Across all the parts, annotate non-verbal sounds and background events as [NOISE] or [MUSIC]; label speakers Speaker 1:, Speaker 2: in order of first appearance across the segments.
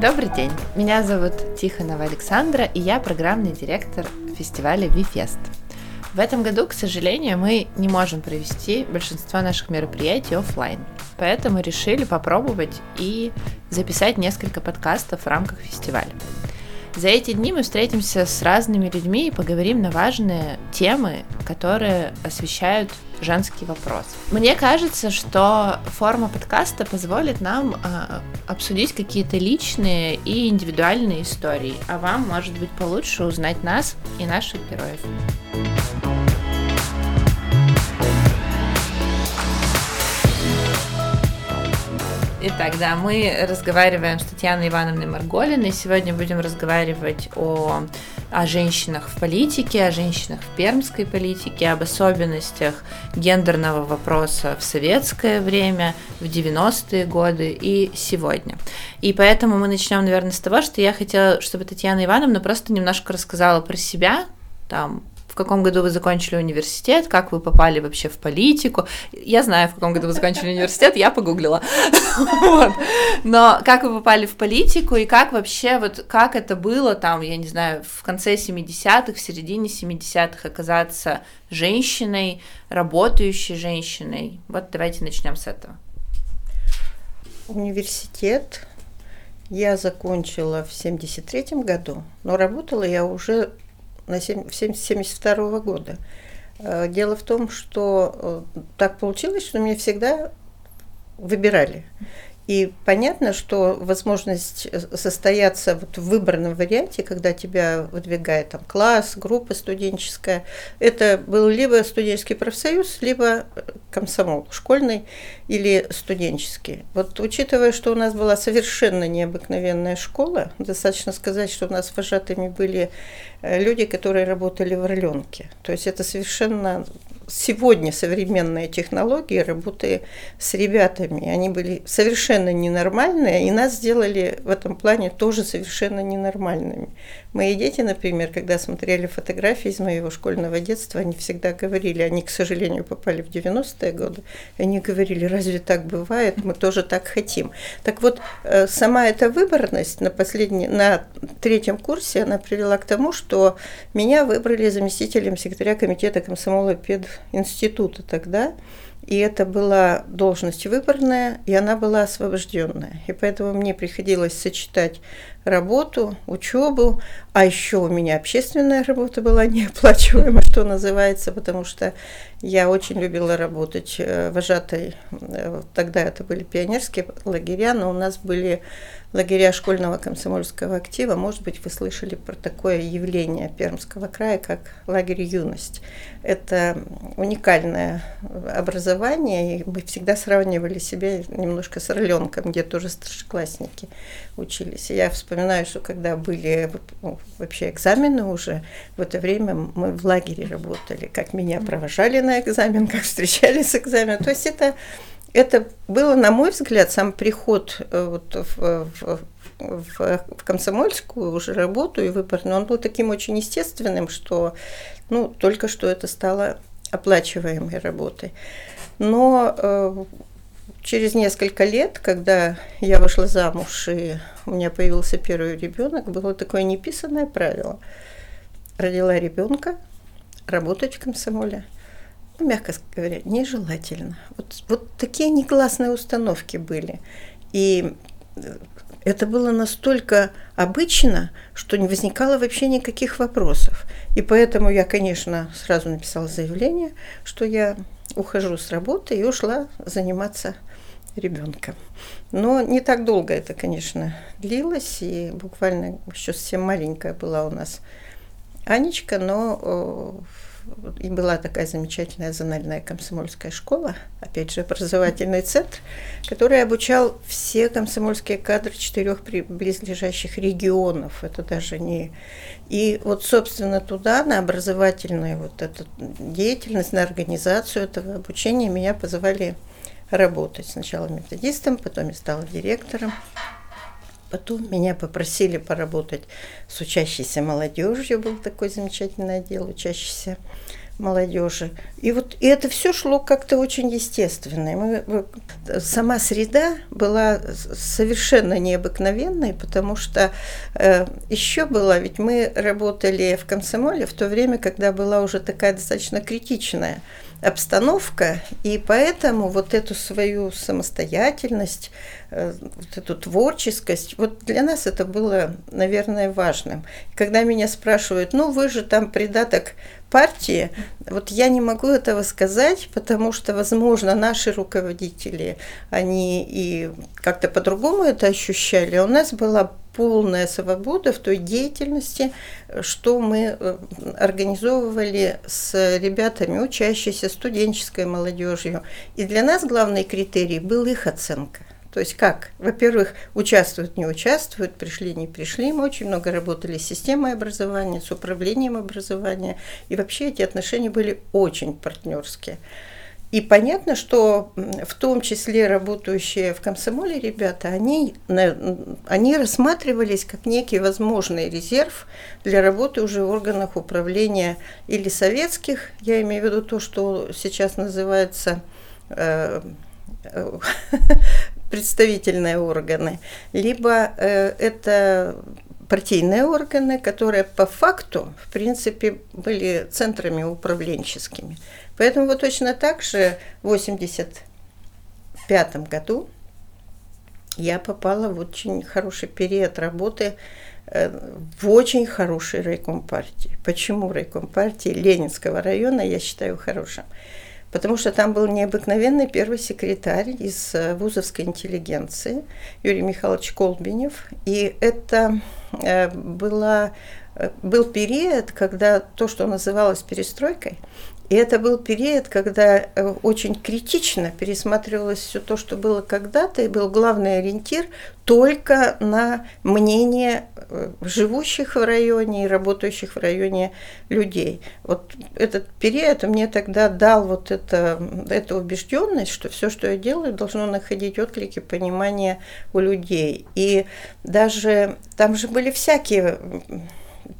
Speaker 1: Добрый день, меня зовут Тихонова Александра, и я программный директор фестиваля ViFest. В этом году, к сожалению, мы не можем провести большинство наших мероприятий офлайн, поэтому решили попробовать и записать несколько подкастов в рамках фестиваля. За эти дни мы встретимся с разными людьми и поговорим на важные темы, которые освещают женский вопрос. Мне кажется, что форма подкаста позволит нам э, обсудить какие-то личные и индивидуальные истории, а вам, может быть, получше узнать нас и наших героев. Итак, да, мы разговариваем с Татьяной Ивановной Марголиной. Сегодня будем разговаривать о, о женщинах в политике, о женщинах в пермской политике, об особенностях гендерного вопроса в советское время, в 90-е годы и сегодня. И поэтому мы начнем, наверное, с того, что я хотела, чтобы Татьяна Ивановна просто немножко рассказала про себя, там, в каком году вы закончили университет, как вы попали вообще в политику. Я знаю, в каком году вы закончили университет, я погуглила. [LAUGHS] Но как вы попали в политику и как вообще, вот как это было там, я не знаю, в конце 70-х, в середине 70-х оказаться женщиной, работающей женщиной. Вот давайте начнем с этого.
Speaker 2: Университет я закончила в 73 году, но работала я уже на 1972 года. Э, дело в том, что э, так получилось, что меня всегда выбирали. И понятно, что возможность э, состояться вот в выбранном варианте, когда тебя выдвигает там класс, группа студенческая, это был либо студенческий профсоюз, либо комсомол, школьный или студенческий. Вот учитывая, что у нас была совершенно необыкновенная школа, достаточно сказать, что у нас вожатыми были люди, которые работали в Орленке. То есть это совершенно сегодня современные технологии работы с ребятами, они были совершенно ненормальные, и нас сделали в этом плане тоже совершенно ненормальными. Мои дети, например, когда смотрели фотографии из моего школьного детства, они всегда говорили, они, к сожалению, попали в 90-е годы, они говорили, разве так бывает, мы тоже так хотим. Так вот, э, сама эта выборность на, последней, на третьем курсе, она привела к тому, что меня выбрали заместителем секретаря комитета комсомола пединститута тогда, и это была должность выборная, и она была освобожденная. И поэтому мне приходилось сочетать работу, учебу, а еще у меня общественная работа была [LAUGHS] неоплачиваемая, что называется, потому что я очень любила работать э, вожатой. Э, тогда это были пионерские лагеря, но у нас были лагеря школьного комсомольского актива. Может быть, вы слышали про такое явление Пермского края, как лагерь «Юность». Это уникальное образование, и мы всегда сравнивали себя немножко с Орленком, где тоже старшеклассники учились. я вспоминаю, что когда были ну, вообще экзамены уже, в это время мы в лагере работали, как меня провожали на экзамен, [LAUGHS] как встречали с экзаменом. То есть это это было, на мой взгляд, сам приход э, вот в, в, в, в комсомольскую уже работу и выбор, но он был таким очень естественным, что ну, только что это стало оплачиваемой работой. Но э, через несколько лет, когда я вышла замуж и у меня появился первый ребенок, было такое неписанное правило. Родила ребенка, работать в комсомоле – ну, мягко говоря, нежелательно. Вот, вот такие негласные установки были. И э, это было настолько обычно, что не возникало вообще никаких вопросов. И поэтому я, конечно, сразу написала заявление, что я ухожу с работы и ушла заниматься ребенком. Но не так долго это, конечно, длилось, и буквально еще совсем маленькая была у нас Анечка, но и была такая замечательная зональная комсомольская школа, опять же, образовательный центр, который обучал все комсомольские кадры четырех близлежащих регионов. Это даже не... И вот, собственно, туда, на образовательную вот эту деятельность, на организацию этого обучения меня позвали работать. Сначала методистом, потом я стала директором. Потом меня попросили поработать с учащейся молодежью, был такой замечательный отдел учащийся молодежи. И вот и это все шло как-то очень естественно. Мы, сама среда была совершенно необыкновенной, потому что э, еще было, ведь мы работали в комсомоле в то время, когда была уже такая достаточно критичная обстановка, и поэтому вот эту свою самостоятельность, вот эту творческость, вот для нас это было, наверное, важным. Когда меня спрашивают, ну вы же там придаток партии, вот я не могу этого сказать, потому что, возможно, наши руководители, они и как-то по-другому это ощущали. У нас была полная свобода в той деятельности, что мы э, организовывали с ребятами, учащейся студенческой молодежью. И для нас главный критерий был их оценка. То есть как? Во-первых, участвуют, не участвуют, пришли, не пришли. Мы очень много работали с системой образования, с управлением образования. И вообще эти отношения были очень партнерские. И понятно, что в том числе работающие в комсомоле ребята, они, они рассматривались как некий возможный резерв для работы уже в органах управления или советских, я имею в виду то, что сейчас называется э, [LAUGHS] представительные органы, либо э, это партийные органы, которые по факту, в принципе, были центрами управленческими. Поэтому вот точно так же в 1985 году я попала в очень хороший период работы э, в очень хороший райком партии. Почему райком партии Ленинского района я считаю хорошим? Потому что там был необыкновенный первый секретарь из э, вузовской интеллигенции Юрий Михайлович Колбинев. И это э, была, был период, когда то, что называлось перестройкой, и это был период, когда э, очень критично пересматривалось все то, что было когда-то, и был главный ориентир только на мнение э, живущих в районе и работающих в районе людей. Вот этот период мне тогда дал вот это, эту убежденность, что все, что я делаю, должно находить отклики, понимание у людей. И даже там же были всякие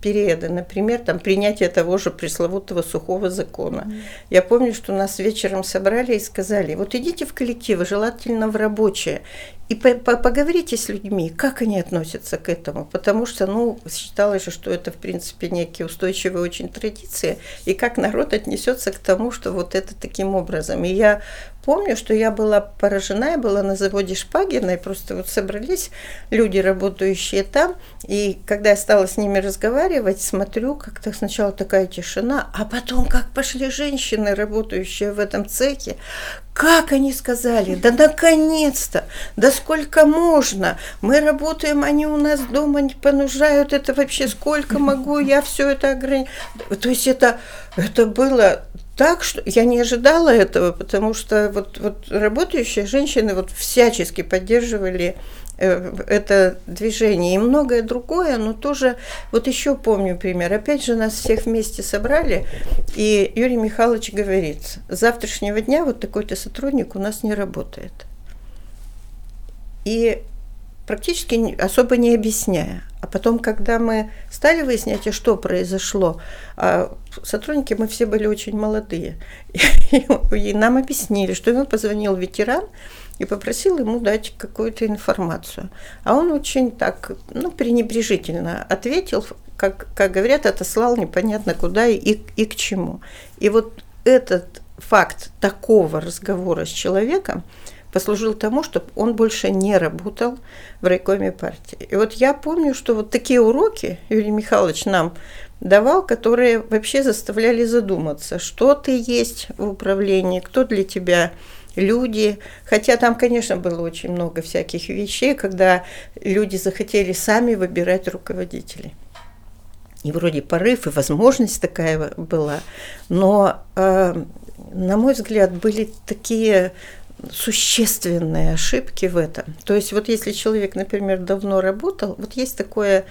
Speaker 2: периоды, например, там принятие того же пресловутого сухого закона. Mm. Я помню, что нас вечером собрали и сказали, вот идите в коллективы, желательно в рабочие, и по -по поговорите с людьми, как они относятся к этому, потому что, ну, считалось что это, в принципе, некие устойчивые очень традиции, и как народ отнесется к тому, что вот это таким образом. И я помню, что я была поражена, я была на заводе Шпагина, и просто вот собрались люди, работающие там, и когда я стала с ними разговаривать, смотрю, как-то сначала такая тишина, а потом как пошли женщины, работающие в этом цехе, как они сказали, да наконец-то, да сколько можно, мы работаем, они у нас дома не понужают, это вообще сколько могу, я все это ограничиваю. То есть это, это было так, что я не ожидала этого, потому что вот, вот работающие женщины вот всячески поддерживали это движение и многое другое, но тоже, вот еще помню пример, опять же нас всех вместе собрали, и Юрий Михайлович говорит, с завтрашнего дня вот такой-то сотрудник у нас не работает. И практически особо не объясняя. А потом, когда мы стали выяснять, а что произошло, а сотрудники мы все были очень молодые, [LAUGHS] и нам объяснили, что ему позвонил ветеран, и попросил ему дать какую-то информацию. А он очень так, ну, пренебрежительно ответил, как, как говорят, отослал непонятно куда и, и к чему. И вот этот факт такого разговора с человеком послужил тому, чтобы он больше не работал в райкоме партии. И вот я помню, что вот такие уроки Юрий Михайлович нам давал, которые вообще заставляли задуматься, что ты есть в управлении, кто для тебя люди, хотя там, конечно, было очень много всяких вещей, когда люди захотели сами выбирать руководителей. И вроде порыв и возможность такая была, но, э, на мой взгляд, были такие существенные ошибки в этом. То есть вот если человек, например, давно работал, вот есть такое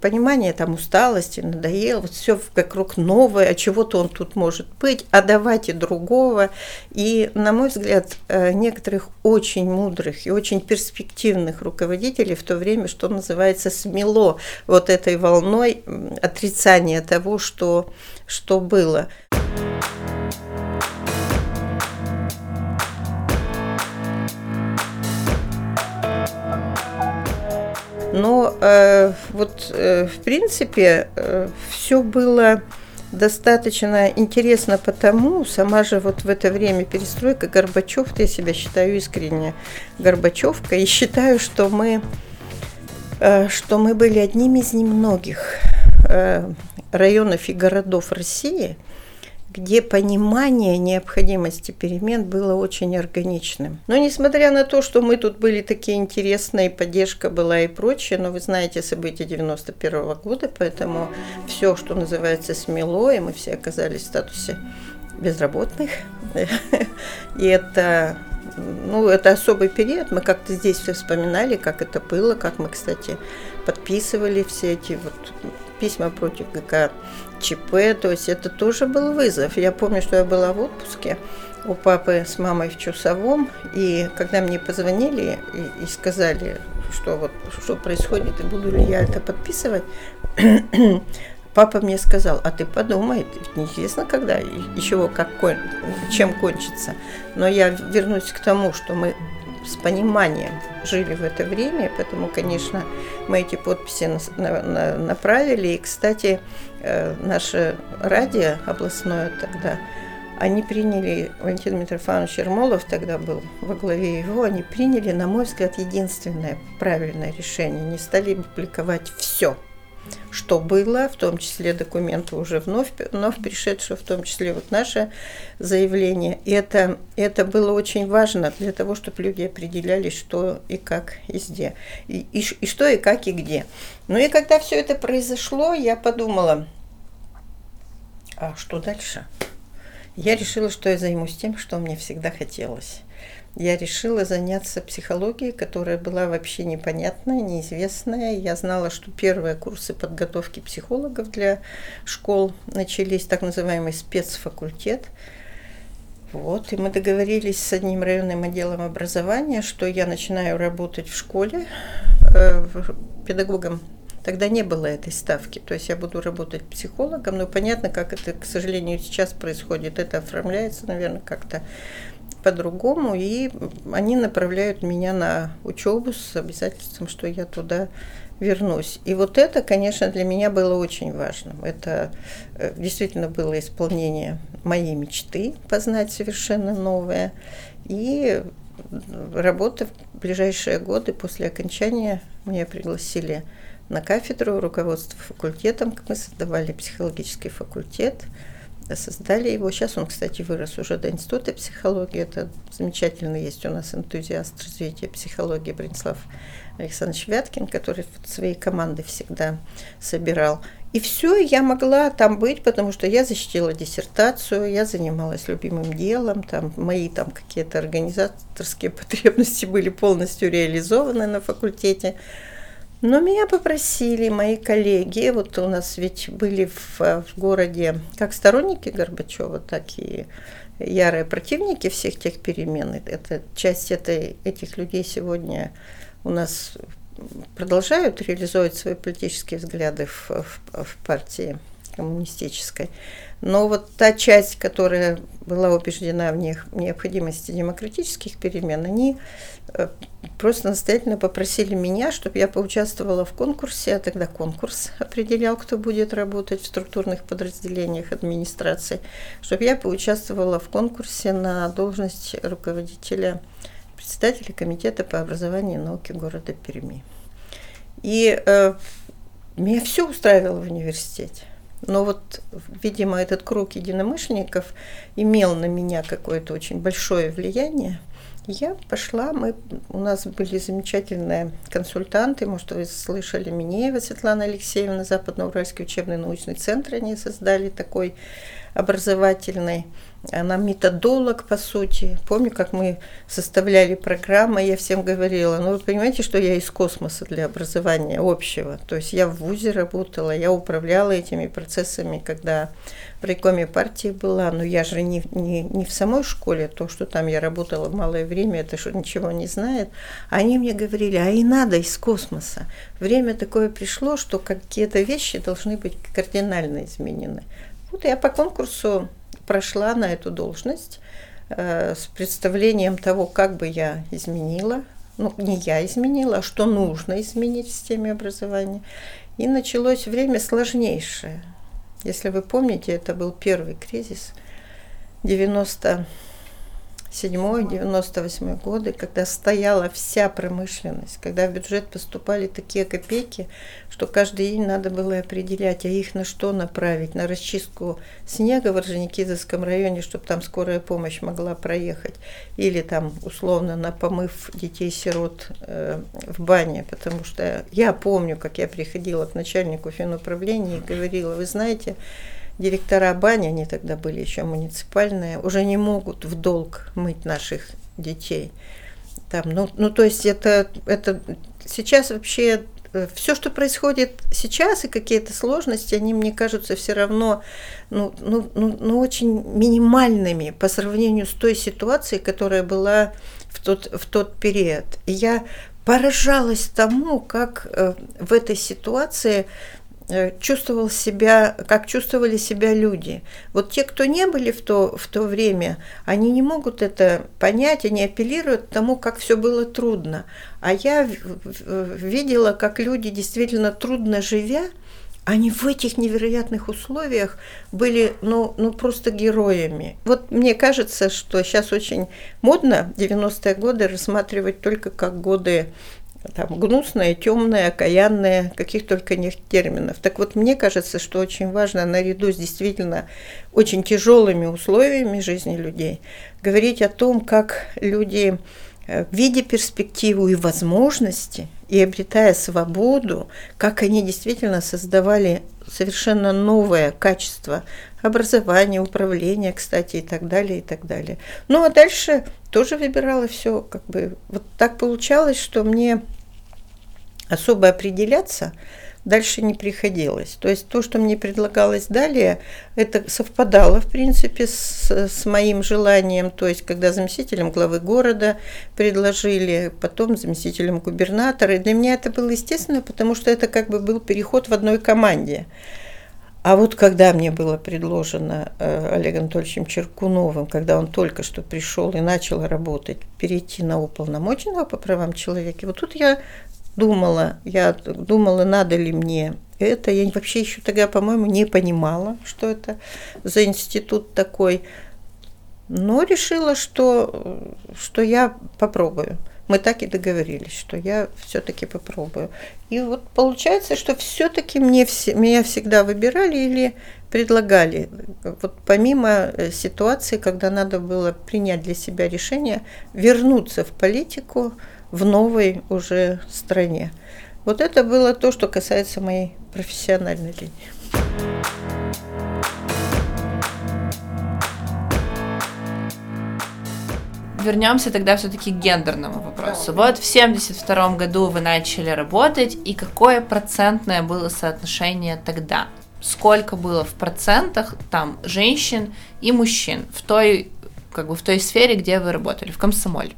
Speaker 2: понимание там усталости, надоело, вот все вокруг новое, а чего-то он тут может быть, а давайте другого. И, на мой взгляд, э, некоторых очень мудрых и очень перспективных руководителей в то время, что называется, смело вот этой волной отрицания того, что, что было. Но э, вот э, в принципе э, все было достаточно интересно потому, сама же вот в это время перестройка Горбачев, я себя считаю искренне Горбачевка, и считаю, что мы, э, что мы были одними из немногих э, районов и городов России – где понимание необходимости перемен было очень органичным. Но несмотря на то, что мы тут были такие интересные, поддержка была и прочее, но вы знаете события 91 -го года, поэтому все, что называется, смело, и мы все оказались в статусе безработных. И это ну, это особый период. Мы как-то здесь все вспоминали, как это было, как мы, кстати, подписывали все эти вот письма против ГК ЧП, то есть это тоже был вызов. Я помню, что я была в отпуске у папы с мамой в Чусовом, и когда мне позвонили и, и сказали, что вот что происходит и буду ли я это подписывать, [CLEARS THROAT] папа мне сказал, а ты подумай, неизвестно когда чего, как, чем кончится. Но я вернусь к тому, что мы с пониманием жили в это время, поэтому, конечно, мы эти подписи на, на, направили. И, кстати, наше радио областное тогда, они приняли, Валентин Митрофанович Ермолов тогда был во главе его, они приняли, на мой взгляд, единственное правильное решение. Не стали публиковать все – что было, в том числе документы уже вновь, вновь пришедшие, в том числе вот наше заявление. И это, это было очень важно для того, чтобы люди определяли, что и как где. И, и, и что и как и где. Ну и когда все это произошло, я подумала, а что дальше? Я решила, что я займусь тем, что мне всегда хотелось я решила заняться психологией, которая была вообще непонятная, неизвестная. Я знала, что первые курсы подготовки психологов для школ начались, так называемый спецфакультет. Вот, и мы договорились с одним районным отделом образования, что я начинаю работать в школе э, педагогом Тогда не было этой ставки. То есть я буду работать психологом, но понятно, как это, к сожалению, сейчас происходит. Это оформляется, наверное, как-то по-другому, и они направляют меня на учебу с обязательством, что я туда вернусь. И вот это, конечно, для меня было очень важным. Это э, действительно было исполнение моей мечты, познать совершенно новое. И работа в ближайшие годы после окончания меня пригласили на кафедру руководства факультетом. Мы создавали психологический факультет – создали его. Сейчас он, кстати, вырос уже до Института психологии. Это замечательно есть у нас энтузиаст развития психологии Бронислав Александрович Вяткин, который своей команды всегда собирал. И все, я могла там быть, потому что я защитила диссертацию, я занималась любимым делом, там мои там какие-то организаторские [LAUGHS] потребности были полностью реализованы на факультете. Но меня попросили мои коллеги, вот у нас ведь были в, в городе как сторонники Горбачева, так и ярые противники всех тех перемен. Это часть этой, этих людей сегодня у нас продолжают реализовывать свои политические взгляды в, в, в партии коммунистической. Но вот та часть, которая была убеждена в них необходимости демократических перемен, они э, просто настоятельно попросили меня, чтобы я поучаствовала в конкурсе, а тогда конкурс определял, кто будет работать в структурных подразделениях администрации, чтобы я поучаствовала в конкурсе на должность руководителя, председателя комитета по образованию и науке города Перми. И э, меня все устраивало в университете. Но вот, видимо, этот круг единомышленников имел на меня какое-то очень большое влияние. Я пошла, мы, у нас были замечательные консультанты, может, вы слышали Минеева Светлана Алексеевна, Западноуральский учебный научный центр, они создали такой образовательный она методолог, по сути. Помню, как мы составляли программы, я всем говорила, ну вы понимаете, что я из космоса для образования общего. То есть я в ВУЗе работала, я управляла этими процессами, когда райкоме партии была, но я же не, не, не в самой школе, то, что там я работала малое время, это что ничего не знает. Они мне говорили, а и надо из космоса. Время такое пришло, что какие-то вещи должны быть кардинально изменены. Вот я по конкурсу прошла на эту должность э, с представлением того, как бы я изменила ну, не я изменила, а что нужно изменить в системе образования. И началось время сложнейшее. Если вы помните, это был первый кризис 90 97-98 годы, когда стояла вся промышленность, когда в бюджет поступали такие копейки, что каждый день надо было определять, а их на что направить, на расчистку снега в Орджоникидзевском районе, чтобы там скорая помощь могла проехать, или там условно на помыв детей-сирот э, в бане, потому что я помню, как я приходила к начальнику финуправления и говорила, вы знаете, директора бани, они тогда были еще муниципальные, уже не могут в долг мыть наших детей. Там, ну, ну, то есть это, это сейчас вообще э, все, что происходит сейчас и какие-то сложности, они мне кажутся все равно ну, ну, ну, ну, очень минимальными по сравнению с той ситуацией, которая была в тот, в тот период. И я поражалась тому, как э, в этой ситуации чувствовал себя, как чувствовали себя люди. Вот те, кто не были в то, в то время, они не могут это понять, они апеллируют к тому, как все было трудно. А я видела, как люди действительно трудно живя, они в этих невероятных условиях были, ну, ну просто героями. Вот мне кажется, что сейчас очень модно 90-е годы рассматривать только как годы там, гнусное, темное, окаянное, каких только нет терминов. Так вот, мне кажется, что очень важно наряду с действительно очень тяжелыми условиями жизни людей говорить о том, как люди, э, видя перспективу и возможности, и обретая свободу, как они действительно создавали совершенно новое качество образования, управления, кстати, и так далее, и так далее. Ну, а дальше тоже выбирала все, как бы, вот так получалось, что мне особо определяться дальше не приходилось. То есть то, что мне предлагалось далее, это совпадало, в принципе, с, с моим желанием. То есть когда заместителем главы города предложили, потом заместителем губернатора. И для меня это было естественно, потому что это как бы был переход в одной команде. А вот когда мне было предложено э, Олегом Анатольевичем Черкуновым, когда он только что пришел и начал работать, перейти на уполномоченного по правам человека, вот тут я думала, я думала, надо ли мне это. Я вообще еще тогда, по-моему, не понимала, что это за институт такой. Но решила, что, что я попробую. Мы так и договорились, что я все-таки попробую. И вот получается, что все-таки мне все, меня всегда выбирали или предлагали. Вот помимо э, ситуации, когда надо было принять для себя решение вернуться в политику, в новой уже стране. Вот это было то, что касается моей профессиональной линии.
Speaker 1: Вернемся тогда все-таки к гендерному вопросу. Вот в 72 году вы начали работать, и какое процентное было соотношение тогда? Сколько было в процентах там женщин и мужчин в той, как бы в той сфере, где вы работали, в комсомоле?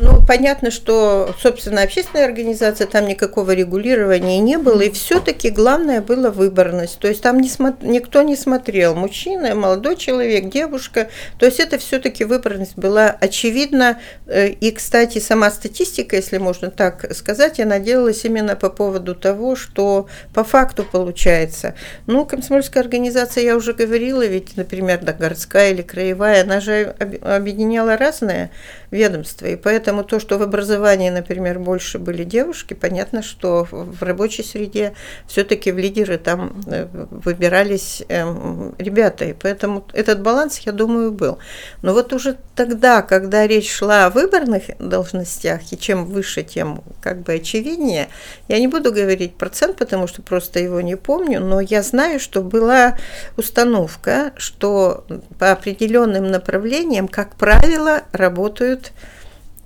Speaker 2: Ну, понятно, что, собственно, общественная организация, там никакого регулирования не было, и все-таки главное было выборность. То есть там не смо... никто не смотрел, мужчина, молодой человек, девушка. То есть это все-таки выборность была очевидна. Э, и, кстати, сама статистика, если можно так сказать, она делалась именно по поводу того, что по факту получается. Ну, комсомольская организация, я уже говорила, ведь, например, да, городская или краевая, она же объединяла разные ведомства, и поэтому Поэтому то, что в образовании, например, больше были девушки, понятно, что в рабочей среде все-таки в лидеры там э, выбирались эм, ребята. И поэтому этот баланс, я думаю, был. Но вот уже тогда, когда речь шла о выборных должностях, и чем выше, тем как бы очевиднее, я не буду говорить процент, потому что просто его не помню, но я знаю, что была установка, что по определенным направлениям, как правило, работают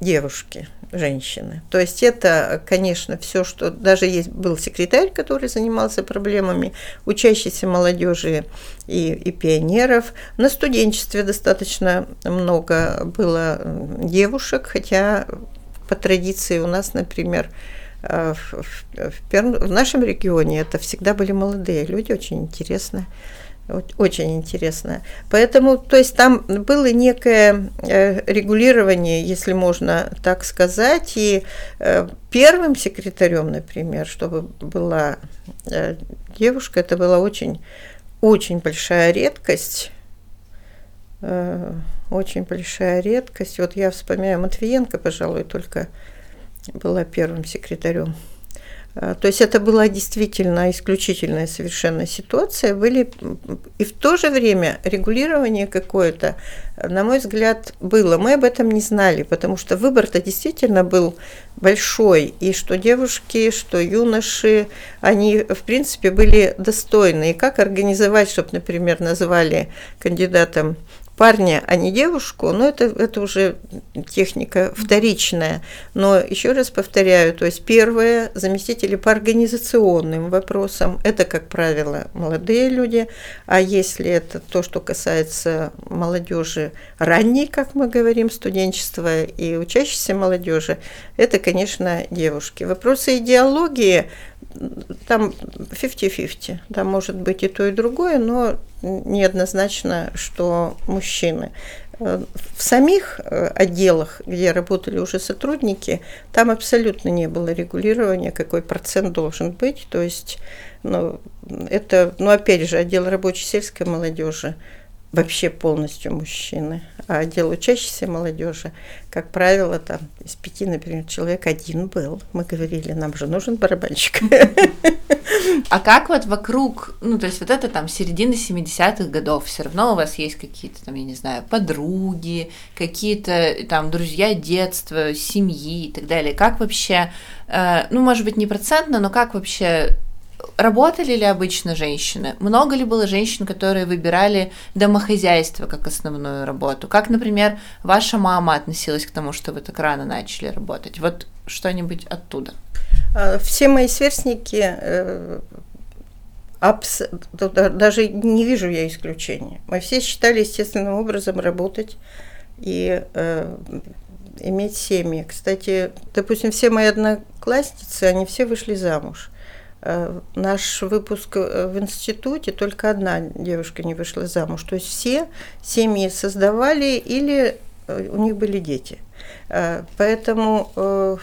Speaker 2: девушки, женщины. То есть это, конечно, все, что даже есть был секретарь, который занимался проблемами учащейся молодежи и, и пионеров. На студенчестве достаточно много было девушек, хотя по традиции у нас, например, э, в, в, в, в нашем регионе это всегда были молодые люди, очень интересные. Очень интересно. Поэтому, то есть там было некое э, регулирование, если можно так сказать, и э, первым секретарем, например, чтобы была э, девушка, это была очень, очень большая редкость. Очень большая редкость. Вот я вспоминаю Матвиенко, пожалуй, только была первым секретарем. А, то есть это была действительно исключительная совершенно ситуация. Были и в то же время регулирование какое-то, на мой взгляд, было. Мы об этом не знали, потому что выбор-то действительно был большой. И что девушки, что юноши, они, в принципе, были достойны. И как организовать, чтобы, например, называли кандидатом парня, а не девушку, но это, это уже техника вторичная. Но еще раз повторяю, то есть первое, заместители по организационным вопросам, это, как правило, молодые люди, а если это то, что касается молодежи ранней, как мы говорим, студенчества и учащейся молодежи, это, конечно, девушки. Вопросы идеологии, там 50-50, там может быть и то, и другое, но неоднозначно, что мужчины. Э, в самих э, отделах, где работали уже сотрудники, там абсолютно не было регулирования, какой процент должен быть. То есть, ну, это, ну, опять же, отдел рабочей сельской молодежи вообще полностью мужчины. А отдел учащейся молодежи, как правило, там из пяти, например, человек один был. Мы говорили, нам же нужен барабанщик. [LAUGHS]
Speaker 1: А как вот вокруг, ну, то есть вот это там середина 70-х годов, все равно у вас есть какие-то там, я не знаю, подруги, какие-то там друзья детства, семьи и так далее. Как вообще, э, ну, может быть, не процентно, но как вообще Работали ли обычно женщины? Много ли было женщин, которые выбирали домохозяйство как основную работу? Как, например, ваша мама относилась к тому, что вы так рано начали работать? Вот что-нибудь оттуда.
Speaker 2: А, все мои сверстники э, абс... даже не вижу я исключения. Мы все считали естественным образом работать и э, иметь семьи. Кстати, допустим, все мои одноклассницы, они все вышли замуж. Э, наш выпуск э, в институте только одна девушка не вышла замуж. То есть все семьи создавали или э, у них были дети. Поэтому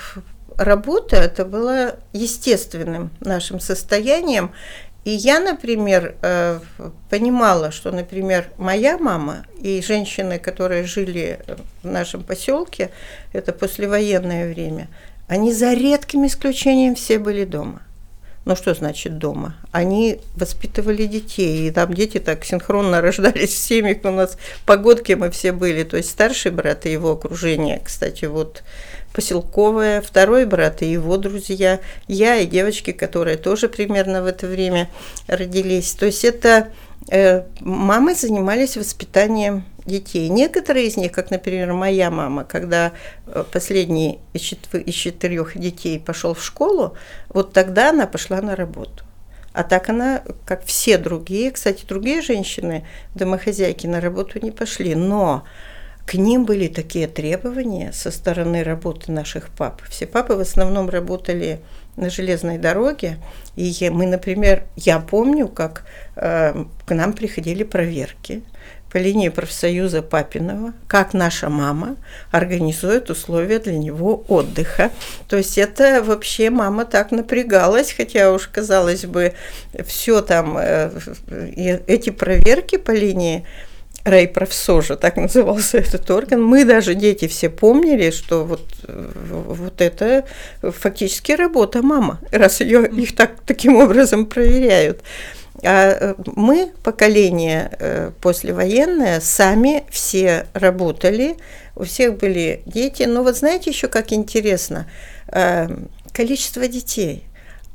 Speaker 2: работа это было естественным нашим состоянием. И я, например, понимала, что, например, моя мама и женщины, которые жили в нашем поселке, это послевоенное время, они за редким исключением все были дома. Ну что значит дома? Они воспитывали детей, и там дети так синхронно [LAUGHS] рождались в семьях. У нас погодки мы все были, то есть старший брат и его окружение, кстати, вот поселковое, второй брат и его друзья, я и девочки, которые тоже примерно в это время родились. То есть это э, мамы занимались воспитанием детей. Некоторые из них, как, например, моя мама, когда э, последний из, четырех детей пошел в школу, вот тогда она пошла на работу. А так она, как все другие, кстати, другие женщины, домохозяйки, на работу не пошли. Но к ним были такие требования со стороны работы наших пап. Все папы в основном работали на железной дороге. И мы, например, я помню, как э, к нам приходили проверки по линии профсоюза Папинова, как наша мама организует условия для него отдыха. То есть это вообще мама так напрягалась, хотя уж казалось бы, все там, э, эти проверки по линии райпрофсожа, так назывался этот орган. Мы даже, дети, все помнили, что вот, вот это фактически работа мама, раз ее, их так, таким образом проверяют. А э, мы, поколение э, послевоенное, сами все работали, у всех были дети. Но вот знаете еще, как интересно, э, количество детей.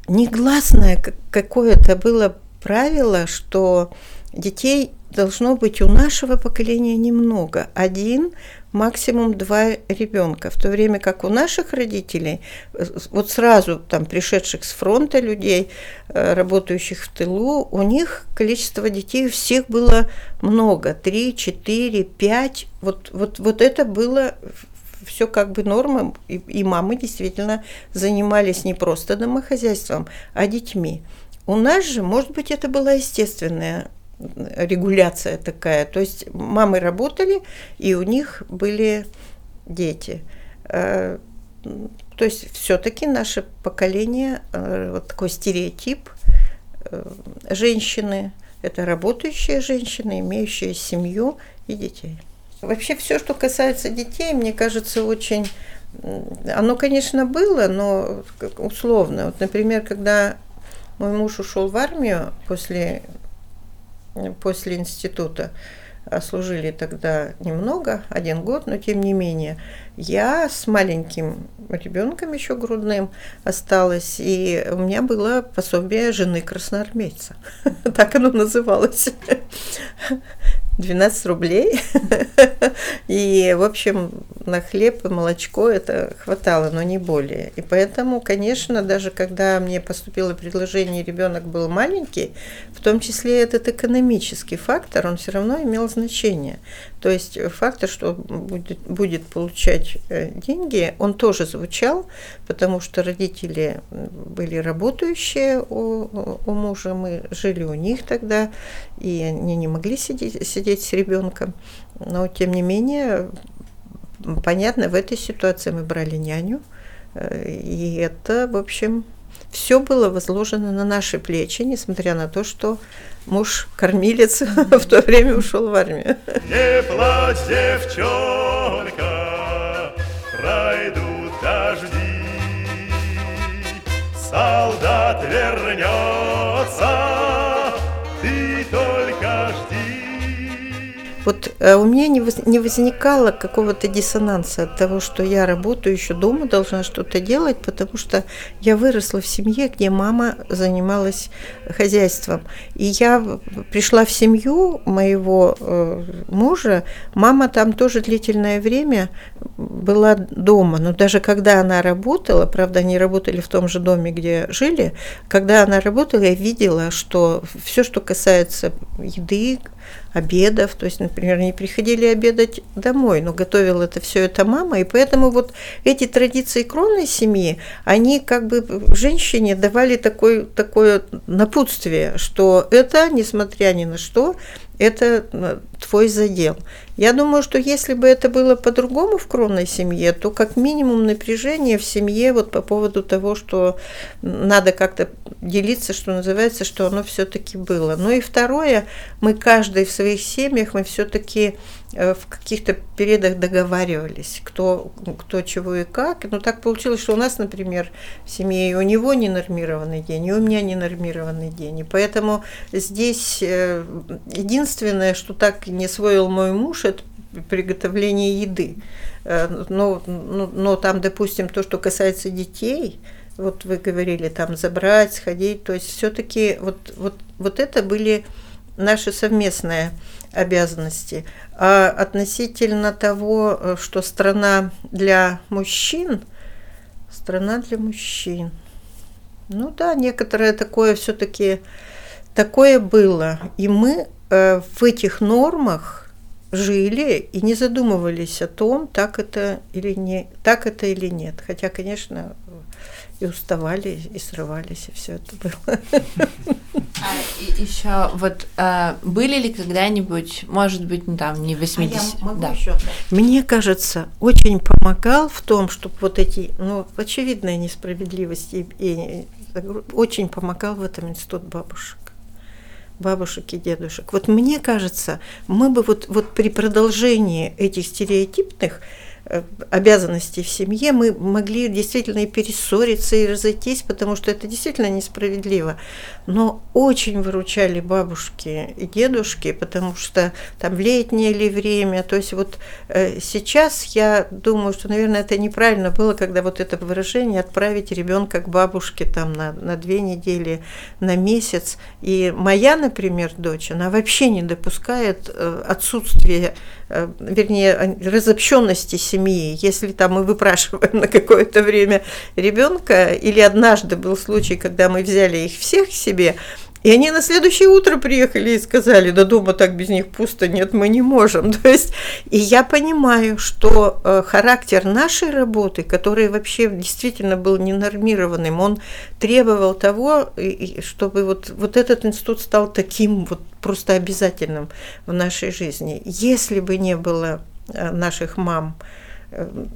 Speaker 2: Негласное какое-то было правило, что детей должно быть у нашего поколения немного. Один максимум два ребенка, в то время как у наших родителей, вот сразу там пришедших с фронта людей, э, работающих в тылу, у них количество детей у всех было много, три, четыре, пять, вот, вот, вот это было все как бы нормой, и, и мамы действительно занимались не просто домохозяйством, а детьми. У нас же, может быть, это была естественная регуляция такая. То есть мамы работали, и у них были дети. Э, то есть все-таки наше поколение, э, вот такой стереотип э, женщины, это работающие женщины, имеющие семью и детей. Вообще все, что касается детей, мне кажется, очень... Оно, конечно, было, но условно. Вот, например, когда мой муж ушел в армию после, после института, а служили тогда немного, один год, но тем не менее, я с маленьким ребенком еще грудным осталась, и у меня было пособие жены красноармейца. [LAUGHS] Так оно называлось. 12 рублей. [LAUGHS] И, в общем, на хлеб и молочко это хватало, но не более. И поэтому, конечно, даже когда мне поступило предложение, ребенок был маленький, в том числе этот экономический фактор, он все равно имел значение. То есть фактор, что будет, будет получать э, деньги, он тоже звучал, потому что родители были работающие у, у мужа, мы жили у них тогда, и они не могли сидеть, сидеть с ребенком. Но, тем не менее, понятно, в этой ситуации мы брали няню, э, и это, в общем, все было возложено на наши плечи, несмотря на то, что муж кормилец [LAUGHS] в то время ушел в армию. Не плачь, девчонка, пройдут дожди, солдат вернется. Вот э, у меня не, воз, не возникало какого-то диссонанса от того, что я работаю еще дома, должна что-то делать, потому что я выросла в семье, где мама занималась хозяйством. И я пришла в семью моего э, мужа, мама там тоже длительное время была дома, но даже когда она работала, правда, они работали в том же доме, где жили, когда она работала, я видела, что все, что касается еды, обедов, то есть, например, они приходили обедать домой, но готовила это все это мама, и поэтому вот эти традиции кровной семьи, они как бы женщине давали такой, такое напутствие, что это, несмотря ни на что, это твой задел. Я думаю, что если бы это было по-другому в кровной семье, то как минимум напряжение в семье вот по поводу того, что надо как-то делиться, что называется, что оно все-таки было. Ну и второе, мы каждый в своих семьях, мы все-таки в каких-то периодах договаривались, кто, кто чего и как. Но так получилось, что у нас, например, в семье и у него ненормированный день, и у меня ненормированный день. И поэтому здесь э, единственное, что так не освоил мой муж, это приготовление еды. Э, но, но, но там, допустим, то, что касается детей, вот вы говорили, там забрать, сходить, то есть все-таки вот, вот, вот это были наши совместные обязанности. А относительно того, э, что страна для мужчин, страна для мужчин. Ну да, некоторое такое все-таки такое было. И мы э, в этих нормах жили и не задумывались о том, так это или не, так это или нет. Хотя, конечно, и уставали, и срывались, и все это было.
Speaker 1: А, и еще вот а, были ли когда-нибудь, может быть, ну, там не 80 а
Speaker 2: да. еще, Мне кажется, очень помогал в том, чтобы вот эти, ну, очевидная несправедливость и, и очень помогал в этом институт бабушек бабушек и дедушек. Вот мне кажется, мы бы вот, вот при продолжении этих стереотипных обязанностей в семье, мы могли действительно и перессориться, и разойтись, потому что это действительно несправедливо. Но очень выручали бабушки и дедушки, потому что там летнее ли время, то есть вот э, сейчас я думаю, что, наверное, это неправильно было, когда вот это выражение отправить ребенка к бабушке там на, на две недели, на месяц. И моя, например, дочь, она вообще не допускает э, отсутствия Э, вернее, разобщенности семьи. Если там мы выпрашиваем на какое-то время ребенка, или однажды был случай, когда мы взяли их всех себе, И они на следующее утро приехали и сказали, да дома так без них пусто, нет, мы не можем. [LAUGHS] То есть, и я понимаю, что э, характер нашей работы, который вообще действительно был ненормированным, он требовал того, чтобы вот, вот этот институт стал таким вот просто обязательным в нашей жизни. Если бы не было э, наших мам, э,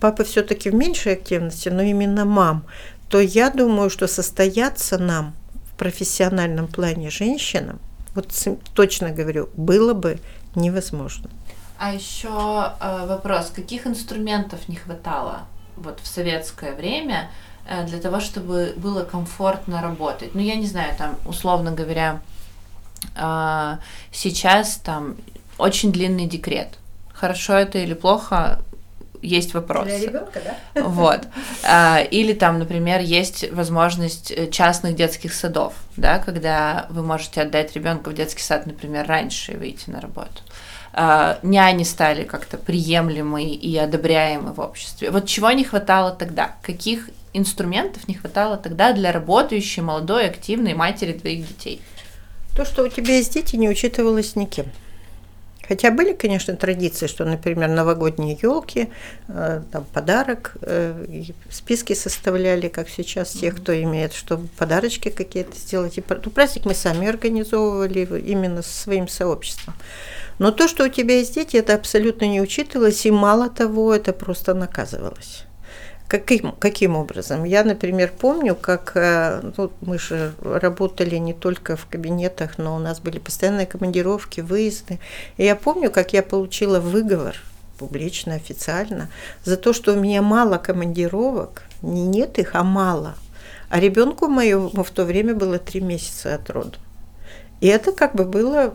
Speaker 2: папа все-таки в меньшей активности, но именно мам, то я думаю, что состояться нам – профессиональном плане женщинам, вот точно говорю, было бы невозможно.
Speaker 1: А еще э, вопрос, каких инструментов не хватало вот в советское время э, для того, чтобы было комфортно работать? Ну, я не знаю, там, условно говоря, э, сейчас там очень длинный декрет. Хорошо это или плохо, есть вопрос.
Speaker 2: Для ребенка, да?
Speaker 1: Вот. А, или там, например, есть возможность э, частных детских садов, да, когда вы можете отдать ребенка в детский сад, например, раньше и выйти на работу. А, няни стали как-то приемлемы и одобряемы в обществе. Вот чего не хватало тогда? Каких инструментов не хватало тогда для работающей, молодой, активной матери двоих детей?
Speaker 2: То, что у тебя есть дети, не учитывалось никем. Хотя были, конечно, традиции, что, например, новогодние елки, э, там подарок, э, списки составляли, как сейчас тех, кто имеет, чтобы подарочки какие-то сделать. И ну, праздник мы сами организовывали именно со своим сообществом. Но то, что у тебя есть дети, это абсолютно не учитывалось, и мало того, это просто наказывалось. Каким, каким образом? Я, например, помню, как ну, мы же работали не только в кабинетах, но у нас были постоянные командировки, выезды. И я помню, как я получила выговор публично, официально, за то, что у меня мало командировок, не нет их, а мало. А ребенку моему в то время было три месяца от рода. И это как бы было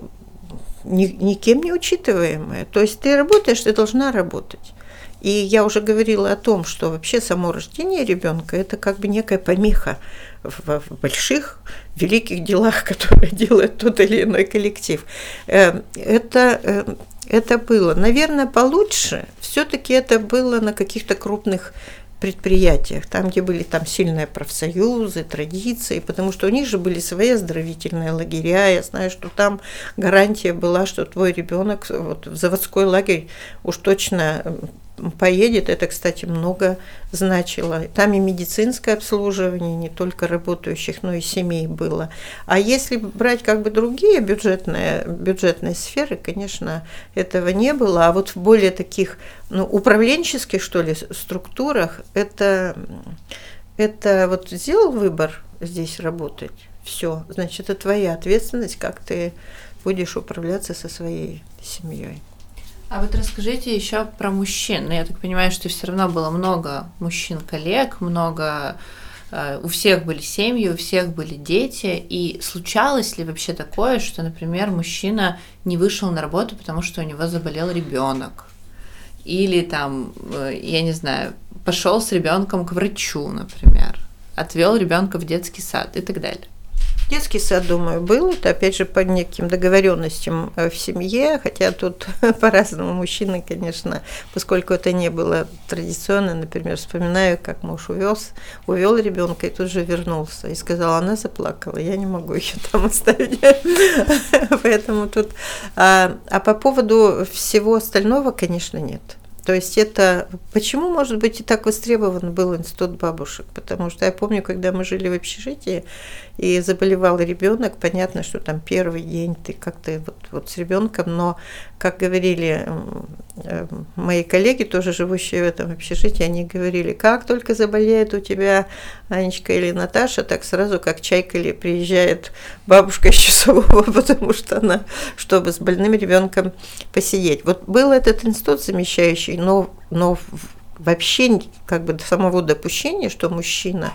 Speaker 2: ни, никем не учитываемое. То есть ты работаешь, ты должна работать. И я уже говорила о том, что вообще само рождение ребенка это как бы некая помеха в, больших, великих делах, [LAUGHS] которые делает тот или иной коллектив. Э, это, э, это было. Наверное, получше все-таки это было на каких-то крупных предприятиях, там, где были там сильные профсоюзы, традиции, потому что у них же были свои оздоровительные лагеря. Я знаю, что там гарантия была, что твой ребенок вот, в заводской лагерь уж точно поедет, это, кстати, много значило. Там и медицинское обслуживание, не только работающих, но и семей было. А если брать как бы другие бюджетные, бюджетные сферы, конечно, этого не было. А вот в более таких ну, управленческих, что ли, структурах, это, это вот сделал выбор здесь работать, все, значит, это твоя ответственность, как ты будешь управляться со своей семьей.
Speaker 1: А вот расскажите еще про мужчин. Ну, я так понимаю, что все равно было много мужчин-коллег, много э, у всех были семьи, у всех были дети. И случалось ли вообще такое, что, например, мужчина не вышел на работу, потому что у него заболел ребенок? Или там, э, я не знаю, пошел с ребенком к врачу, например, отвел ребенка в детский сад и так далее.
Speaker 2: Детский сад, думаю, был. Это, опять же, по неким договоренностям э, в семье, хотя тут [LAUGHS] по-разному мужчины, конечно, поскольку это не было традиционно, например, вспоминаю, как муж увез, увел ребенка и тут же вернулся и сказал, она заплакала, я не могу ее там [LAUGHS] оставить. [LAUGHS] Поэтому тут... А, а по поводу всего остального, конечно, нет. То есть это почему, может быть, и так востребован был институт бабушек? Потому что я помню, когда мы жили в общежитии, и заболевал ребенок, понятно, что там первый день ты как-то вот, вот с ребенком, но, как говорили э, мои коллеги, тоже живущие в этом общежитии, они говорили, как только заболеет у тебя Анечка или Наташа, так сразу как чайка или приезжает бабушка из часового, [LAUGHS] потому что она, чтобы с больным ребенком посидеть. Вот был этот институт замещающий, но, но вообще как бы самого допущения, что мужчина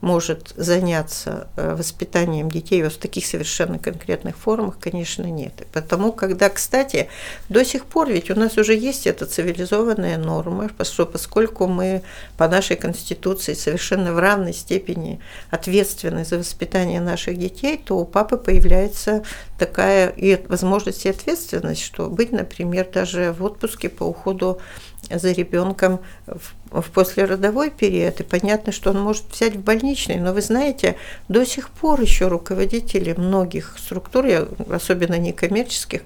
Speaker 2: может заняться э, воспитанием детей вот в таких совершенно конкретных формах, конечно, нет. Потому, когда, кстати, до сих пор ведь у нас уже есть эта цивилизованная норма, поскольку мы по нашей Конституции совершенно в равной степени ответственны за воспитание наших детей, то у папы появляется такая и возможность и ответственность, что быть, например, даже в отпуске по уходу за ребенком в, в послеродовой период, и понятно, что он может взять в больничный, но вы знаете, до сих пор еще руководители многих структур, особенно некоммерческих,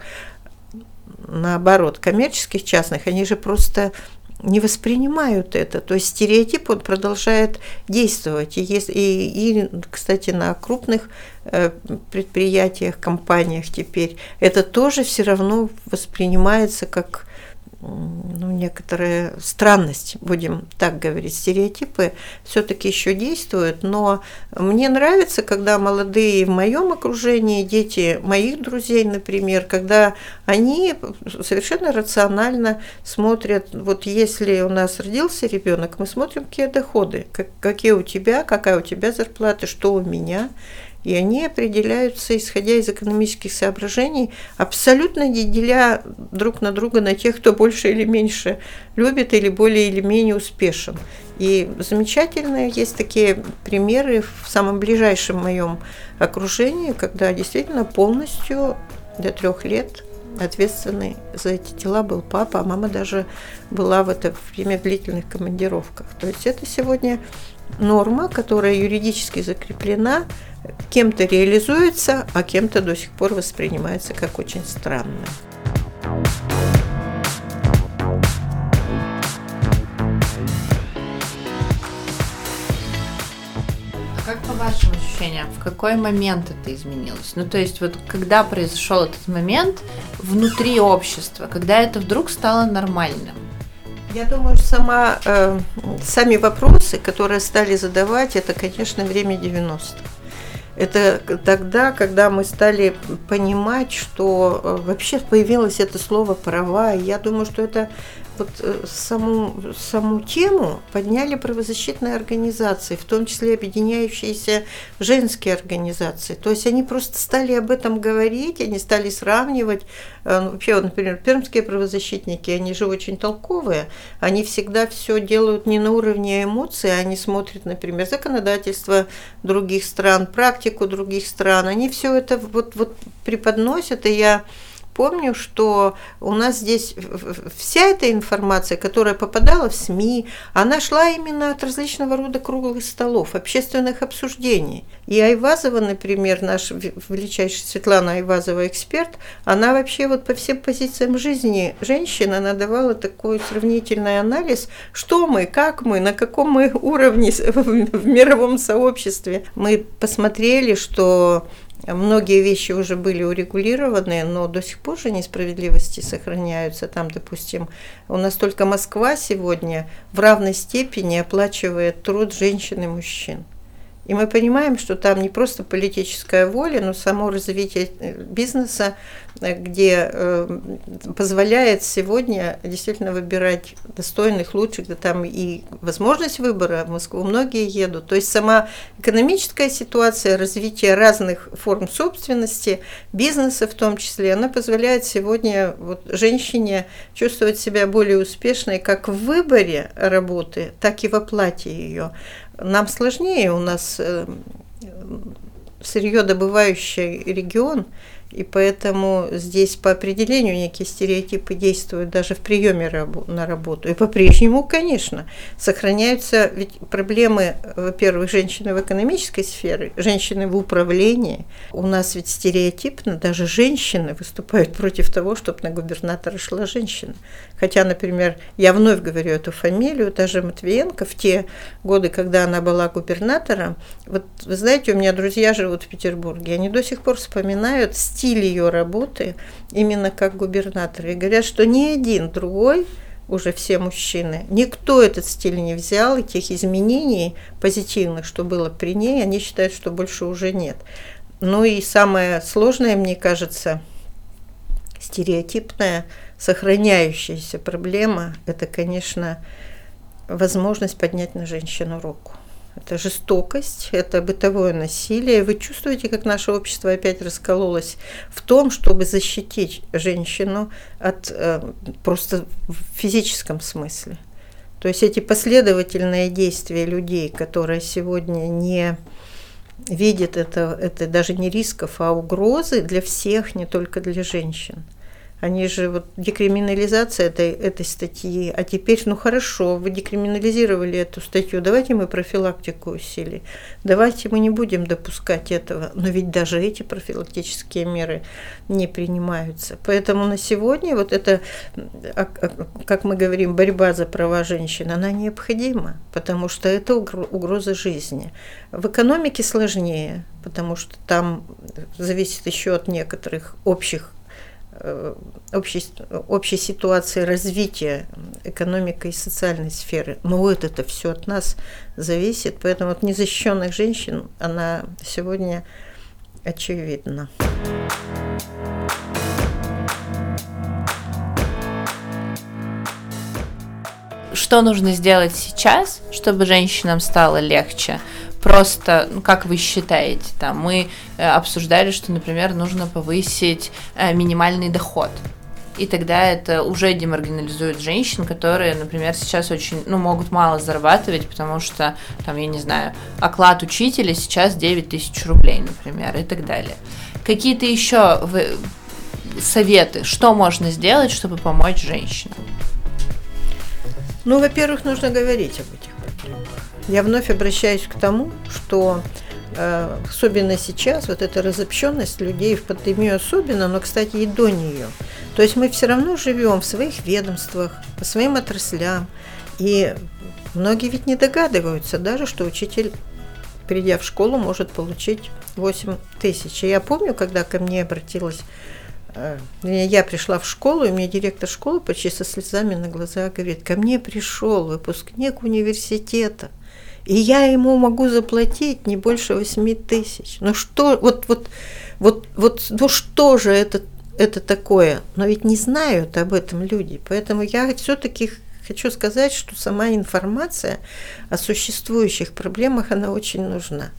Speaker 2: наоборот, коммерческих, частных, они же просто не воспринимают это. То есть стереотип, он продолжает действовать. И, есть, и, и кстати, на крупных э, предприятиях, компаниях теперь это тоже все равно воспринимается как ну, некоторая странность, будем так говорить, стереотипы все-таки еще действуют, но мне нравится, когда молодые в моем окружении, дети моих друзей, например, когда они совершенно рационально смотрят, вот если у нас родился ребенок, мы смотрим, какие доходы, как, какие у тебя, какая у тебя зарплата, что у меня, и они определяются, исходя из экономических соображений, абсолютно не деля друг на друга на тех, кто больше или меньше любит или более или менее успешен. И замечательные есть такие примеры в самом ближайшем моем окружении, когда действительно полностью до трех лет ответственный за эти дела был папа, а мама даже была в это время длительных командировках. То есть это сегодня норма, которая юридически закреплена, кем-то реализуется, а кем-то до сих пор воспринимается как очень странное.
Speaker 1: А как по вашим ощущениям, в какой момент это изменилось? Ну, то есть, вот когда произошел этот момент внутри общества, когда это вдруг стало нормальным?
Speaker 2: Я думаю, сама, э, сами вопросы, которые стали задавать, это, конечно, время 90-х. Это тогда, когда мы стали понимать, что э, вообще появилось это слово права. Я думаю, что это вот э, саму, саму тему подняли правозащитные организации, в том числе объединяющиеся женские организации. То есть они просто стали об этом говорить, они стали сравнивать. Э, ну, вообще, например, пермские правозащитники, они же очень толковые, они всегда все делают не на уровне эмоций, они смотрят, например, законодательство других стран, практику других стран, они все это вот, вот преподносят, и я помню, что у нас здесь вся эта информация, которая попадала в СМИ, она шла именно от различного рода круглых столов, общественных обсуждений. И Айвазова, например, наш величайший Светлана Айвазова эксперт, она вообще вот по всем позициям жизни женщин, она давала такой сравнительный анализ, что мы, как мы, на каком мы уровне в мировом сообществе. Мы посмотрели, что Многие вещи уже были урегулированы, но до сих пор же несправедливости сохраняются. Там, допустим, у нас только Москва сегодня в равной степени оплачивает труд женщин и мужчин. И мы понимаем, что там не просто политическая воля, но само развитие э, бизнеса, э, где э, позволяет сегодня действительно выбирать достойных, лучших, да там и возможность выбора в Москву многие едут. То есть сама экономическая ситуация, развитие разных форм собственности, бизнеса в том числе, она позволяет сегодня вот женщине чувствовать себя более успешной как в выборе работы, так и в оплате ее. Нам сложнее, у нас э, сырьедобывающий регион, и поэтому здесь по определению некие стереотипы действуют даже в приеме на работу. И по-прежнему, конечно, сохраняются ведь проблемы, во-первых, женщины в экономической сфере, женщины в управлении. У нас ведь стереотипно даже женщины выступают против того, чтобы на губернатора шла женщина. Хотя, например, я вновь говорю эту фамилию, даже Матвиенко в те годы, когда она была губернатором, вот вы знаете, у меня друзья живут в Петербурге, они до сих пор вспоминают стиль ее работы именно как губернатор. И говорят, что ни один другой уже все мужчины. Никто этот стиль не взял, и тех изменений позитивных, что было при ней, они считают, что больше уже нет. Ну и самое сложное, мне кажется, стереотипная, сохраняющаяся проблема, это, конечно, возможность поднять на женщину руку это жестокость, это бытовое насилие. Вы чувствуете, как наше общество опять раскололось в том, чтобы защитить женщину от э, просто в физическом смысле. То есть эти последовательные действия людей, которые сегодня не видит это, это даже не рисков, а угрозы для всех, не только для женщин. Они же вот декриминализация этой, этой статьи, а теперь, ну хорошо, вы декриминализировали эту статью, давайте мы профилактику усилим, давайте мы не будем допускать этого, но ведь даже эти профилактические меры не принимаются. Поэтому на сегодня вот это, а, а, как мы говорим, борьба за права женщин, она необходима, потому что это угроза жизни. В экономике сложнее, потому что там зависит еще от некоторых общих общей, общей ситуации развития экономики и социальной сферы. Но вот это все от нас зависит, поэтому от незащищенных женщин она сегодня очевидна.
Speaker 1: Что нужно сделать сейчас, чтобы женщинам стало легче? просто, ну, как вы считаете, там, мы э, обсуждали, что, например, нужно повысить э, минимальный доход. И тогда это уже демаргинализует женщин, которые, например, сейчас очень, ну, могут мало зарабатывать, потому что, там, я не знаю, оклад учителя сейчас 9 тысяч рублей, например, и так далее. Какие-то еще советы, что можно сделать, чтобы помочь женщинам?
Speaker 2: Ну, во-первых, нужно говорить об этих проблемах. Я вновь обращаюсь к тому, что э, особенно сейчас, вот эта разобщенность людей в пандемию особенно, но, кстати, и до нее. То есть мы все равно живем в своих ведомствах, по своим отраслям, и многие ведь не догадываются даже, что учитель, придя в школу, может получить 8 тысяч. Я помню, когда ко мне обратилась я пришла в школу, и мне директор школы почти со слезами на глазах говорит, ко мне пришел выпускник университета, и я ему могу заплатить не больше 8 тысяч. Ну что, вот, вот, вот, вот, ну что же это, это такое? Но ведь не знают об этом люди, поэтому я все-таки хочу сказать, что сама информация о существующих проблемах, она очень нужна.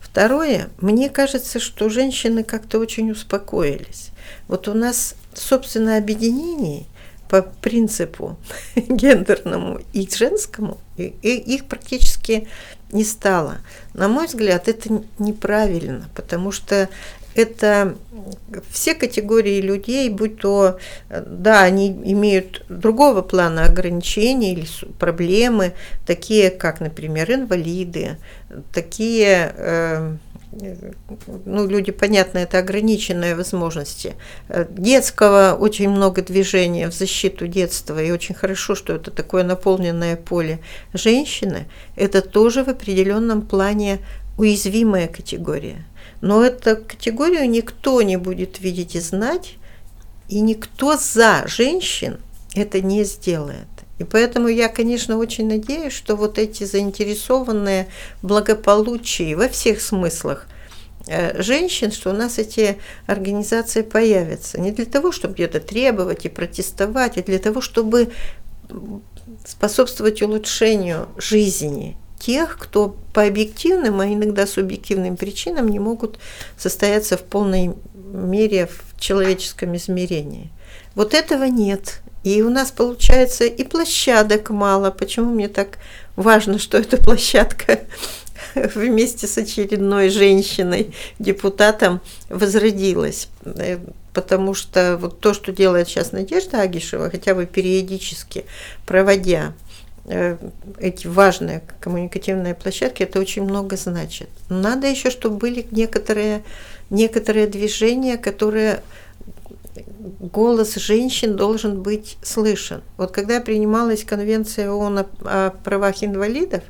Speaker 2: Второе, мне кажется, что женщины как-то очень успокоились. Вот у нас, собственно, объединений по принципу [LAUGHS] гендерному и женскому, и, и их практически не стало. На мой взгляд, это неправильно, потому что это все категории людей, будь то, да, они имеют другого плана ограничения или проблемы, такие как, например, инвалиды, такие э, ну, люди, понятно, это ограниченные возможности. Детского очень много движения в защиту детства, и очень хорошо, что это такое наполненное поле. Женщины – это тоже в определенном плане уязвимая категория. Но эту категорию никто не будет видеть и знать, и никто за женщин это не сделает. И поэтому я, конечно, очень надеюсь, что вот эти заинтересованные благополучие во всех смыслах э, женщин, что у нас эти организации появятся. Не для того, чтобы где-то требовать и протестовать, а для того, чтобы способствовать улучшению жизни тех, кто по объективным, а иногда субъективным причинам не могут состояться в полной мере в человеческом измерении. Вот этого нет. И у нас получается и площадок мало. Почему мне так важно, что эта площадка [LAUGHS] вместе с очередной женщиной, депутатом, возродилась? Э, потому что вот то, что делает сейчас Надежда Агишева, хотя бы периодически проводя Э, эти важные коммуникативные площадки, это очень много значит. Надо еще, чтобы были некоторые, некоторые движения, которые голос женщин должен быть слышен. Вот когда принималась конвенция ООН о, о правах инвалидов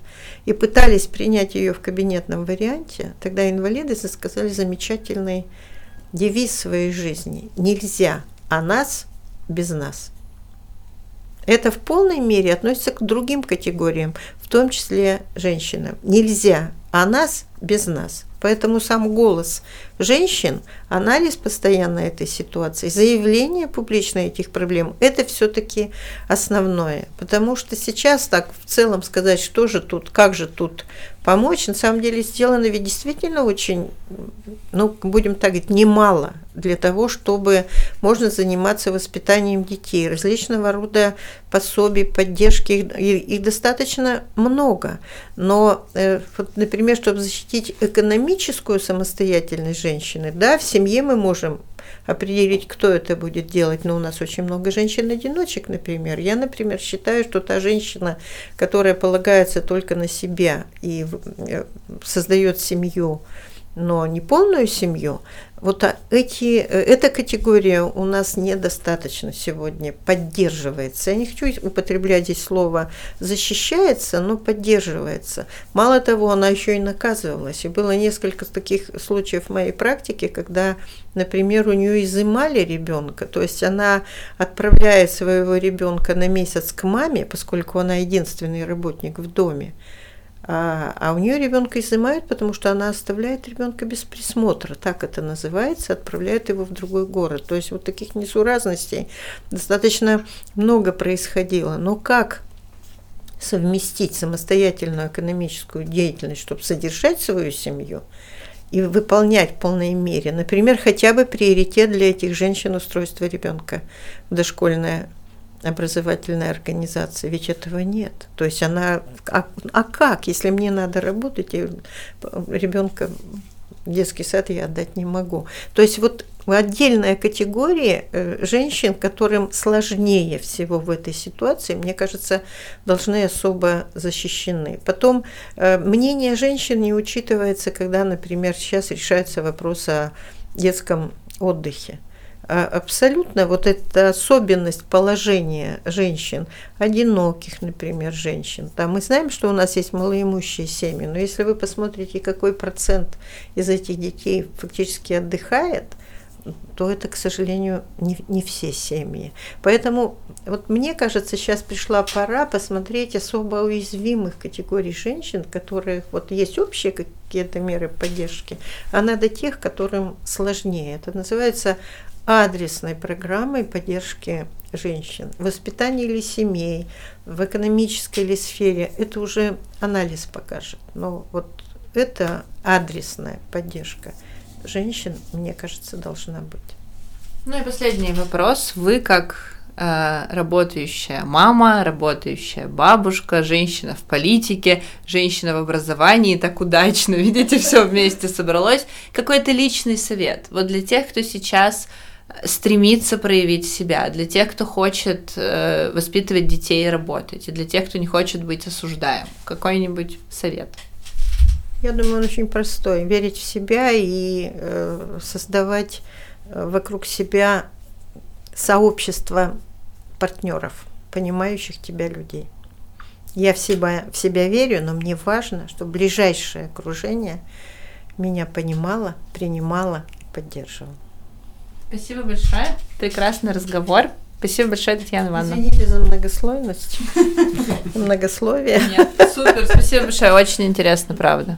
Speaker 2: и пытались принять ее в кабинетном варианте, тогда инвалиды сказали замечательный девиз своей жизни. Нельзя о нас без нас. Это в полной мере относится к другим категориям, в том числе женщинам. Нельзя о нас без нас. Поэтому сам голос женщин, анализ постоянно этой ситуации, заявление публичное этих проблем – это все-таки основное. Потому что сейчас так в целом сказать, что же тут, как же тут помочь, на самом деле сделано ведь действительно очень, ну, будем так говорить, немало для того, чтобы можно заниматься воспитанием детей, различного рода пособий, поддержки, их, их достаточно много. Но, э, вот, например, чтобы защитить запустить экономическую самостоятельность женщины, да, в семье мы можем определить, кто это будет делать. Но у нас очень много женщин-одиночек, например. Я, например, считаю, что та женщина, которая полагается только на себя и э, создает семью, но не полную семью, вот а эти, э, эта категория у нас недостаточно сегодня поддерживается. Я не хочу употреблять здесь слово защищается, но поддерживается. Мало того, она еще и наказывалась. И было несколько таких случаев в моей практике, когда, например, у нее изымали ребенка, то есть она отправляет своего ребенка на месяц к маме, поскольку она единственный работник в доме. А, а у нее ребенка изымают, потому что она оставляет ребенка без присмотра, так это называется, отправляет его в другой город. То есть вот таких несуразностей достаточно много происходило. Но как совместить самостоятельную экономическую деятельность, чтобы содержать свою семью и выполнять в полной мере, например, хотя бы приоритет для этих женщин устройства ребенка в дошкольное образовательная организация, ведь этого нет. То есть она, а, а как, если мне надо работать, и ребенка в детский сад я отдать не могу. То есть вот отдельная категория э, женщин, которым сложнее всего в этой ситуации, мне кажется, должны особо защищены. Потом э, мнение женщин не учитывается, когда, например, сейчас решается вопрос о детском отдыхе. А абсолютно вот эта особенность положения женщин, одиноких, например, женщин. Там мы знаем, что у нас есть малоимущие семьи, но если вы посмотрите, какой процент из этих детей фактически отдыхает, то это, к сожалению, не, не все семьи. Поэтому вот мне кажется, сейчас пришла пора посмотреть особо уязвимых категорий женщин, которых вот есть общие какие-то меры поддержки, а надо тех, которым сложнее. Это называется адресной программой поддержки женщин, в воспитании или семей, в экономической или сфере, это уже анализ покажет. Но вот это адресная поддержка женщин, мне кажется, должна быть.
Speaker 1: Ну и последний вопрос. Вы как э, работающая мама, работающая бабушка, женщина в политике, женщина в образовании, так удачно, [LAUGHS] видите, все вместе собралось. Какой-то личный совет. Вот для тех, кто сейчас стремится проявить себя, для тех, кто хочет э, воспитывать детей и работать, и для тех, кто не хочет быть осуждаем. Какой-нибудь совет?
Speaker 2: Я думаю, он очень простой. Верить в себя и э, создавать э, вокруг себя сообщество партнеров, понимающих тебя людей. Я в себя, в себя верю, но мне важно, чтобы ближайшее окружение меня понимало, принимало и поддерживало.
Speaker 1: Спасибо большое. Прекрасный разговор. Спасибо большое, Татьяна Ивановна.
Speaker 2: Извините за многослойность. [LAUGHS] Многословие.
Speaker 1: Нет, супер. Спасибо большое. Очень интересно, правда.